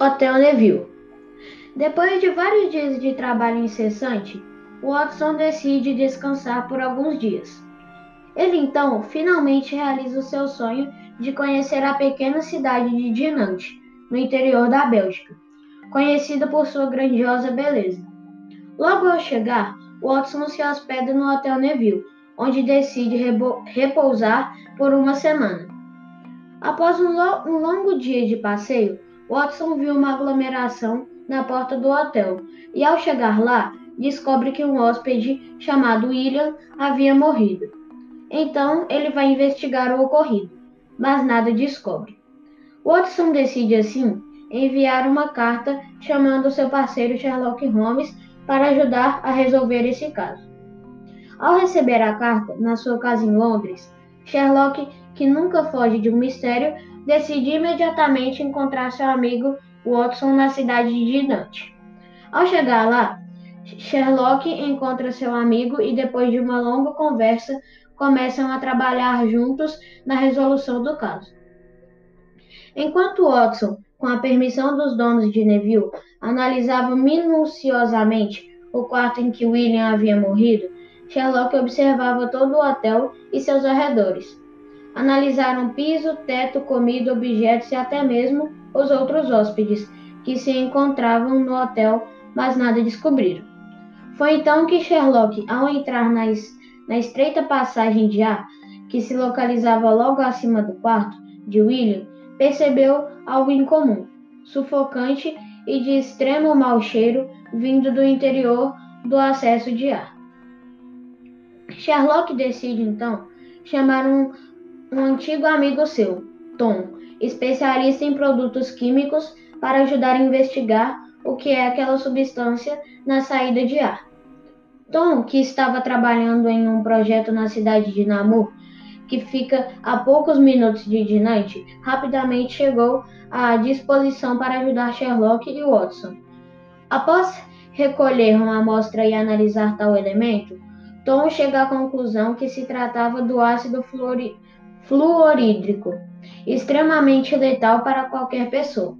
Hotel Neville. Depois de vários dias de trabalho incessante, Watson decide descansar por alguns dias. Ele então finalmente realiza o seu sonho de conhecer a pequena cidade de Dinant, no interior da Bélgica, conhecida por sua grandiosa beleza. Logo ao chegar, Watson se hospeda no Hotel Neville, onde decide repousar por uma semana. Após um, lo um longo dia de passeio, Watson viu uma aglomeração na porta do hotel e, ao chegar lá, descobre que um hóspede chamado William havia morrido. Então ele vai investigar o ocorrido, mas nada descobre. Watson decide assim enviar uma carta chamando seu parceiro Sherlock Holmes para ajudar a resolver esse caso. Ao receber a carta na sua casa em Londres, Sherlock, que nunca foge de um mistério, decide imediatamente encontrar seu amigo Watson na cidade de Dante. Ao chegar lá, Sherlock encontra seu amigo e, depois de uma longa conversa, começam a trabalhar juntos na resolução do caso. Enquanto Watson, com a permissão dos donos de Neville, analisava minuciosamente o quarto em que William havia morrido, Sherlock observava todo o hotel e seus arredores. Analisaram piso, teto, comida, objetos e até mesmo os outros hóspedes que se encontravam no hotel, mas nada descobriram. Foi então que Sherlock, ao entrar na, na estreita passagem de ar que se localizava logo acima do quarto de William, percebeu algo incomum, sufocante e de extremo mau cheiro vindo do interior do acesso de ar. Sherlock decide então chamar um, um antigo amigo seu, Tom, especialista em produtos químicos, para ajudar a investigar o que é aquela substância na saída de ar. Tom, que estava trabalhando em um projeto na cidade de Namur, que fica a poucos minutos de Dinante, rapidamente chegou à disposição para ajudar Sherlock e Watson. Após recolher uma amostra e analisar tal elemento, Tom chega à conclusão que se tratava do ácido fluori fluorídrico, extremamente letal para qualquer pessoa.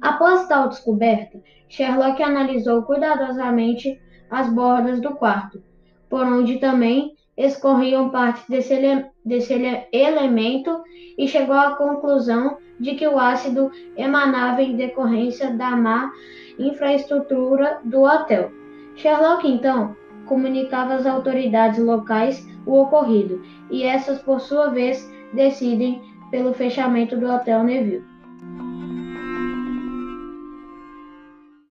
Após tal descoberta, Sherlock analisou cuidadosamente as bordas do quarto, por onde também escorriam partes desse, ele desse ele elemento e chegou à conclusão de que o ácido emanava em decorrência da má infraestrutura do hotel. Sherlock, então, comunicava às autoridades locais o ocorrido, e essas, por sua vez, decidem pelo fechamento do Hotel Neville.